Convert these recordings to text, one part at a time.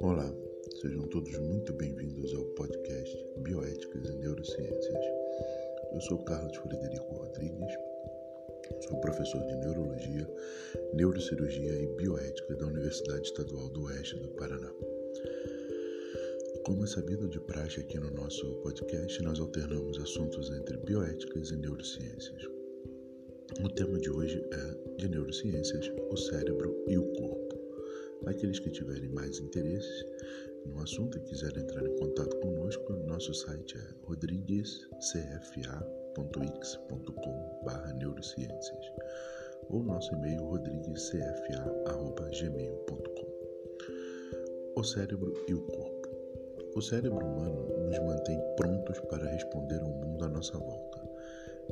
Olá, sejam todos muito bem-vindos ao podcast Bioéticas e Neurociências. Eu sou Carlos Frederico Rodrigues, sou professor de Neurologia, Neurocirurgia e Bioética da Universidade Estadual do Oeste do Paraná. Como é sabido de praxe aqui no nosso podcast, nós alternamos assuntos entre bioéticas e neurociências. O tema de hoje é de neurociências, o cérebro e o corpo. Aqueles que tiverem mais interesses no assunto e quiserem entrar em contato conosco, nosso site é rodriguescfa.x.com neurociências ou nosso e-mail rodriguescfa.gmail.com O cérebro e o corpo. O cérebro humano nos mantém prontos para responder ao mundo à nossa volta.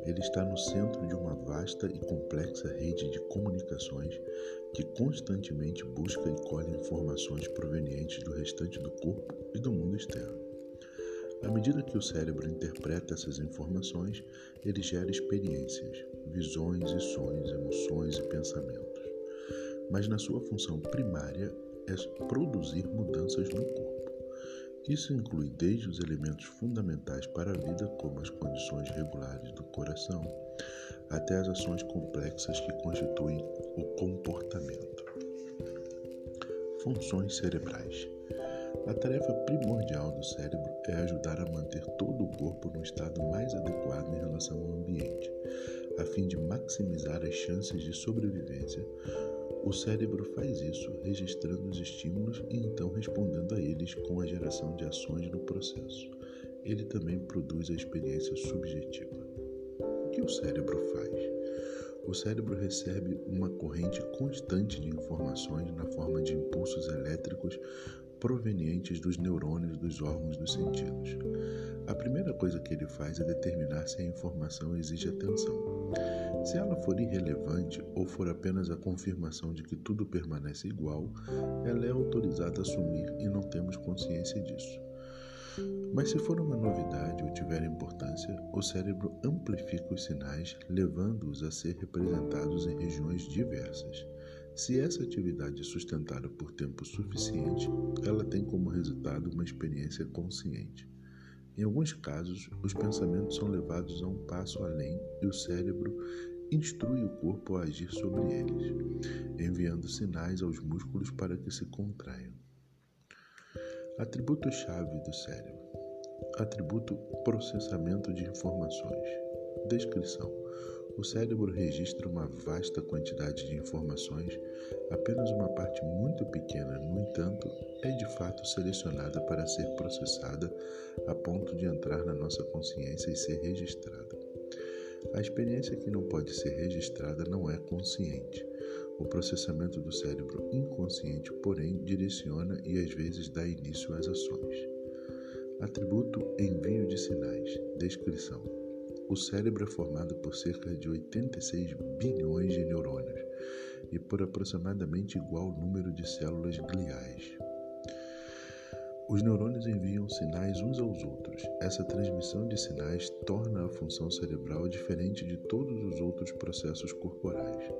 Ele está no centro de uma vasta e complexa rede de comunicações que constantemente busca e colhe informações provenientes do restante do corpo e do mundo externo. À medida que o cérebro interpreta essas informações, ele gera experiências, visões e sonhos, emoções e pensamentos. Mas na sua função primária é produzir mudanças no corpo. Isso inclui desde os elementos fundamentais para a vida, como as condições regulares do coração, até as ações complexas que constituem o comportamento. Funções cerebrais. A tarefa primordial do cérebro é ajudar a manter todo o corpo no estado mais adequado em relação ao ambiente, a fim de maximizar as chances de sobrevivência o cérebro faz isso registrando os estímulos e então respondendo a eles com a geração de ações no processo. Ele também produz a experiência subjetiva. O que o cérebro faz? O cérebro recebe uma corrente constante de informações na forma de impulsos elétricos provenientes dos neurônios dos órgãos dos sentidos. A primeira coisa que ele faz é determinar se a informação exige atenção. Se ela for irrelevante ou for apenas a confirmação de que tudo permanece igual, ela é autorizada a assumir e não temos consciência disso. Mas se for uma novidade ou tiver importância, o cérebro amplifica os sinais, levando-os a ser representados em regiões diversas. Se essa atividade é sustentada por tempo suficiente, ela tem como resultado uma experiência consciente. Em alguns casos, os pensamentos são levados a um passo além e o cérebro instrui o corpo a agir sobre eles, enviando sinais aos músculos para que se contraiam. Atributo-chave do cérebro: atributo processamento de informações. Descrição: o cérebro registra uma vasta quantidade de informações, apenas uma parte muito pequena, no entanto, é de fato selecionada para ser processada a ponto de entrar na nossa consciência e ser registrada. A experiência que não pode ser registrada não é consciente. O processamento do cérebro inconsciente, porém, direciona e às vezes dá início às ações. Atributo envio de sinais. Descrição. O cérebro é formado por cerca de 86 bilhões de neurônios e por aproximadamente igual número de células gliais. Os neurônios enviam sinais uns aos outros. Essa transmissão de sinais torna a função cerebral diferente de todos os outros processos corporais.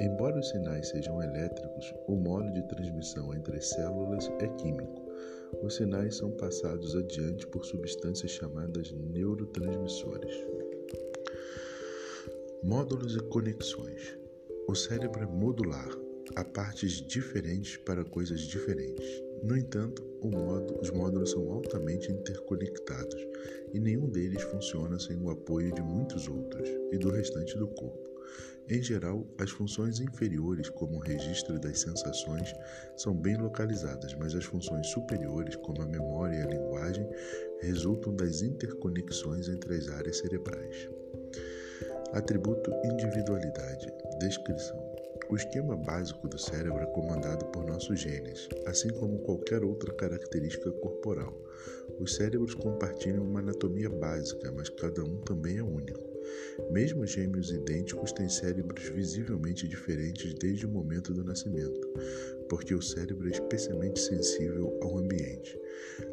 Embora os sinais sejam elétricos, o modo de transmissão entre as células é químico. Os sinais são passados adiante por substâncias chamadas neurotransmissores. Módulos e conexões. O cérebro é modular, há partes diferentes para coisas diferentes. No entanto, módulo, os módulos são altamente interconectados e nenhum deles funciona sem o apoio de muitos outros e do restante do corpo. Em geral, as funções inferiores, como o registro das sensações, são bem localizadas, mas as funções superiores, como a memória e a linguagem, resultam das interconexões entre as áreas cerebrais. Atributo individualidade. Descrição. O esquema básico do cérebro é comandado por nossos genes, assim como qualquer outra característica corporal. Os cérebros compartilham uma anatomia básica, mas cada um também é único. Mesmo gêmeos idênticos têm cérebros visivelmente diferentes desde o momento do nascimento, porque o cérebro é especialmente sensível ao ambiente.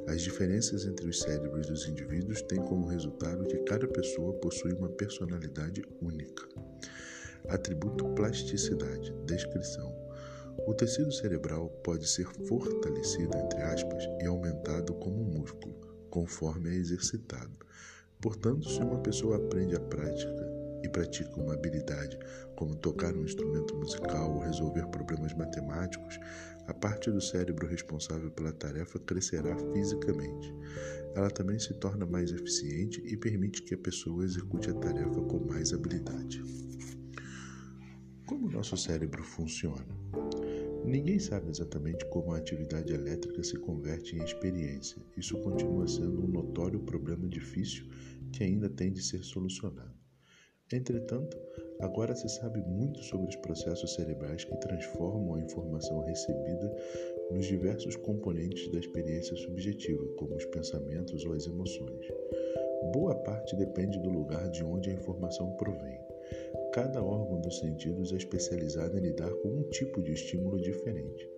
As diferenças entre os cérebros dos indivíduos têm como resultado que cada pessoa possui uma personalidade única. Atributo plasticidade, descrição. O tecido cerebral pode ser fortalecido, entre aspas, e aumentado como um músculo, conforme é exercitado. Portanto, se uma pessoa aprende a prática e pratica uma habilidade, como tocar um instrumento musical ou resolver problemas matemáticos, a parte do cérebro responsável pela tarefa crescerá fisicamente. Ela também se torna mais eficiente e permite que a pessoa execute a tarefa com mais habilidade. Como o nosso cérebro funciona? Ninguém sabe exatamente como a atividade elétrica se converte em experiência. Isso continua sendo um notório problema difícil que ainda tem de ser solucionado. Entretanto, agora se sabe muito sobre os processos cerebrais que transformam a informação recebida nos diversos componentes da experiência subjetiva, como os pensamentos ou as emoções. Boa parte depende do lugar de onde a informação provém. Cada órgão dos sentidos é especializado em lidar com um tipo de estímulo diferente.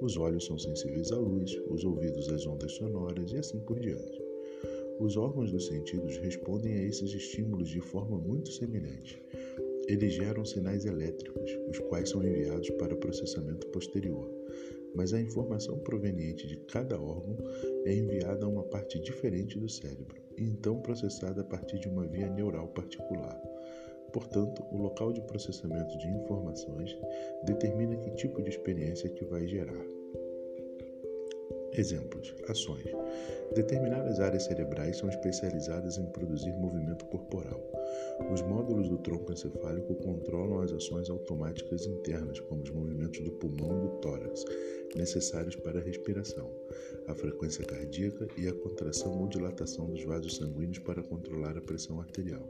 Os olhos são sensíveis à luz, os ouvidos às ondas sonoras e assim por diante. Os órgãos dos sentidos respondem a esses estímulos de forma muito semelhante. Eles geram sinais elétricos, os quais são enviados para processamento posterior, mas a informação proveniente de cada órgão é enviada a uma parte diferente do cérebro e então processada a partir de uma via neural particular. Portanto, o local de processamento de informações determina que tipo de experiência que vai gerar. Exemplos: ações. Determinadas áreas cerebrais são especializadas em produzir movimento corporal. Os módulos do tronco encefálico controlam as ações automáticas internas, como os movimentos do pulmão e do tórax, necessários para a respiração, a frequência cardíaca e a contração ou dilatação dos vasos sanguíneos para controlar a pressão arterial.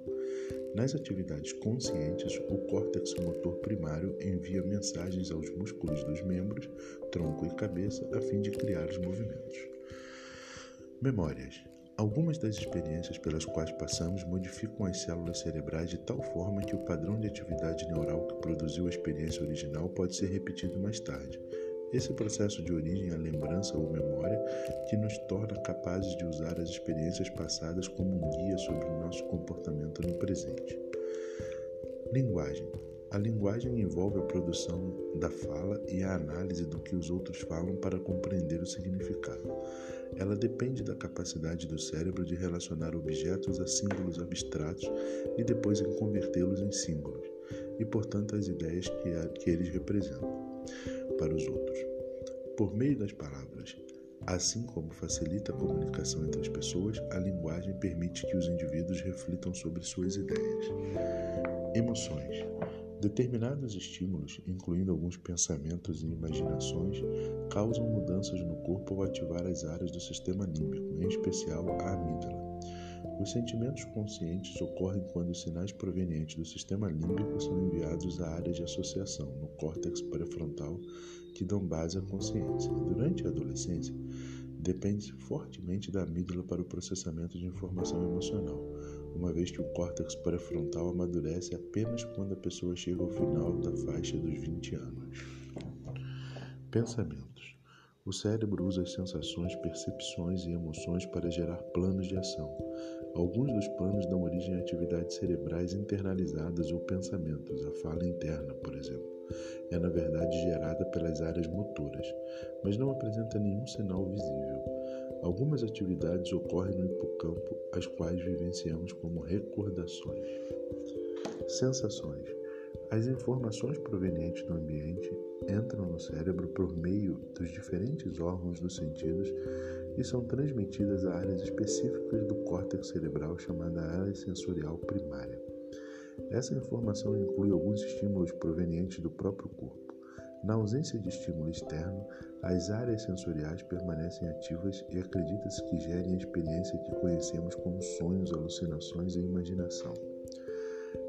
Nas atividades conscientes, o córtex motor primário envia mensagens aos músculos dos membros, tronco e cabeça a fim de criar os movimentos. Memórias. Algumas das experiências pelas quais passamos modificam as células cerebrais de tal forma que o padrão de atividade neural que produziu a experiência original pode ser repetido mais tarde. Esse processo de origem à lembrança ou memória que nos torna capazes de usar as experiências passadas como um guia sobre o nosso comportamento no presente. Linguagem. A linguagem envolve a produção da fala e a análise do que os outros falam para compreender o significado. Ela depende da capacidade do cérebro de relacionar objetos a símbolos abstratos e depois em convertê-los em símbolos, e portanto as ideias que, a, que eles representam para os outros. Por meio das palavras, assim como facilita a comunicação entre as pessoas, a linguagem permite que os indivíduos reflitam sobre suas ideias. Emoções. Determinados estímulos, incluindo alguns pensamentos e imaginações, causam mudanças no corpo ao ativar as áreas do sistema límbico, em especial a amígdala. Os sentimentos conscientes ocorrem quando os sinais provenientes do sistema límbico são enviados à área de associação, no córtex pré-frontal, que dão base à consciência. Durante a adolescência, depende fortemente da amígdala para o processamento de informação emocional, uma vez que o córtex pré-frontal amadurece apenas quando a pessoa chega ao final da faixa dos 20 anos. Pensamentos. O cérebro usa as sensações, percepções e emoções para gerar planos de ação. Alguns dos planos dão origem a atividades cerebrais internalizadas ou pensamentos, a fala interna, por exemplo. É na verdade gerada pelas áreas motoras, mas não apresenta nenhum sinal visível. Algumas atividades ocorrem no hipocampo, as quais vivenciamos como recordações. Sensações. As informações provenientes do ambiente entram no cérebro por meio dos diferentes órgãos dos sentidos e são transmitidas a áreas específicas do córtex cerebral chamada área sensorial primária. Essa informação inclui alguns estímulos provenientes do próprio corpo. Na ausência de estímulo externo, as áreas sensoriais permanecem ativas e acredita-se que gerem a experiência que conhecemos como sonhos, alucinações e imaginação.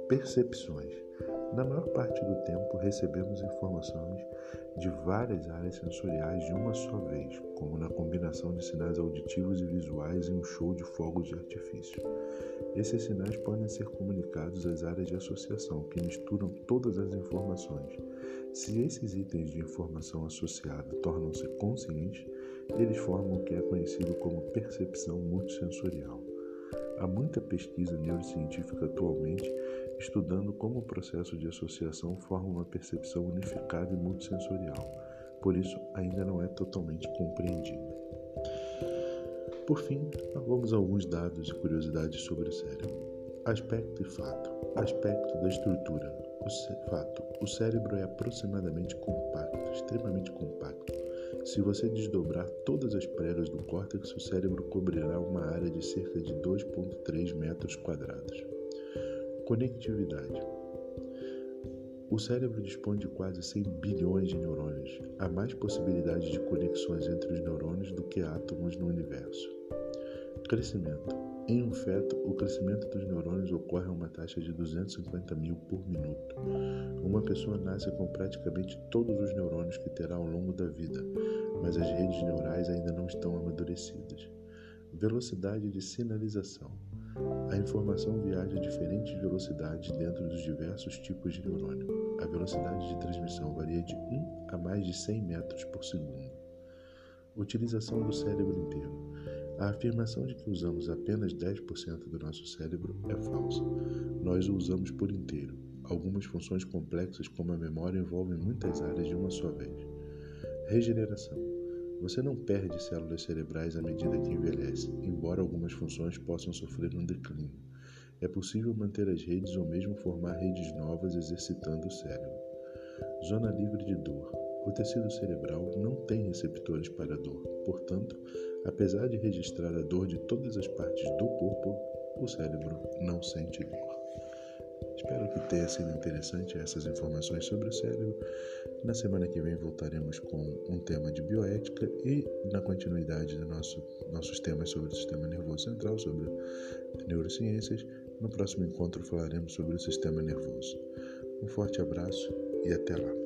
Percepções. Na maior parte do tempo, recebemos informações de várias áreas sensoriais de uma só vez, como na combinação de sinais auditivos e visuais em um show de fogos de artifício. Esses sinais podem ser comunicados às áreas de associação, que misturam todas as informações. Se esses itens de informação associada tornam-se conscientes, eles formam o que é conhecido como percepção multissensorial. Há muita pesquisa neurocientífica atualmente estudando como o processo de associação forma uma percepção unificada e multissensorial, por isso ainda não é totalmente compreendida. Por fim, vamos a alguns dados e curiosidades sobre o cérebro. Aspecto e fato. Aspecto da estrutura. O fato: o cérebro é aproximadamente compacto, extremamente compacto. Se você desdobrar todas as pregas do córtex, o cérebro cobrirá uma área de cerca de 2,3 metros quadrados. Conectividade. O cérebro dispõe de quase 100 bilhões de neurônios. Há mais possibilidades de conexões entre os neurônios do que átomos no universo. Crescimento. Em um feto, o crescimento dos neurônios ocorre a uma taxa de 250 mil por minuto. Uma pessoa nasce com praticamente todos os neurônios que terá ao longo da vida, mas as redes neurais ainda não estão amadurecidas. Velocidade de sinalização. A informação viaja a diferentes velocidades dentro dos diversos tipos de neurônio. A velocidade de transmissão varia de 1 a mais de 100 metros por segundo. Utilização do cérebro inteiro. A afirmação de que usamos apenas 10% do nosso cérebro é falsa. Nós o usamos por inteiro. Algumas funções complexas, como a memória, envolvem muitas áreas de uma só vez. Regeneração. Você não perde células cerebrais à medida que envelhece, embora algumas funções possam sofrer um declínio. É possível manter as redes ou mesmo formar redes novas exercitando o cérebro. Zona livre de dor. O tecido cerebral não tem receptores para dor, portanto, apesar de registrar a dor de todas as partes do corpo, o cérebro não sente dor. Espero que tenha sido interessante essas informações sobre o cérebro. Na semana que vem voltaremos com um tema de bioética e na continuidade dos nosso, nossos temas sobre o sistema nervoso central, sobre neurociências. No próximo encontro falaremos sobre o sistema nervoso. Um forte abraço e até lá.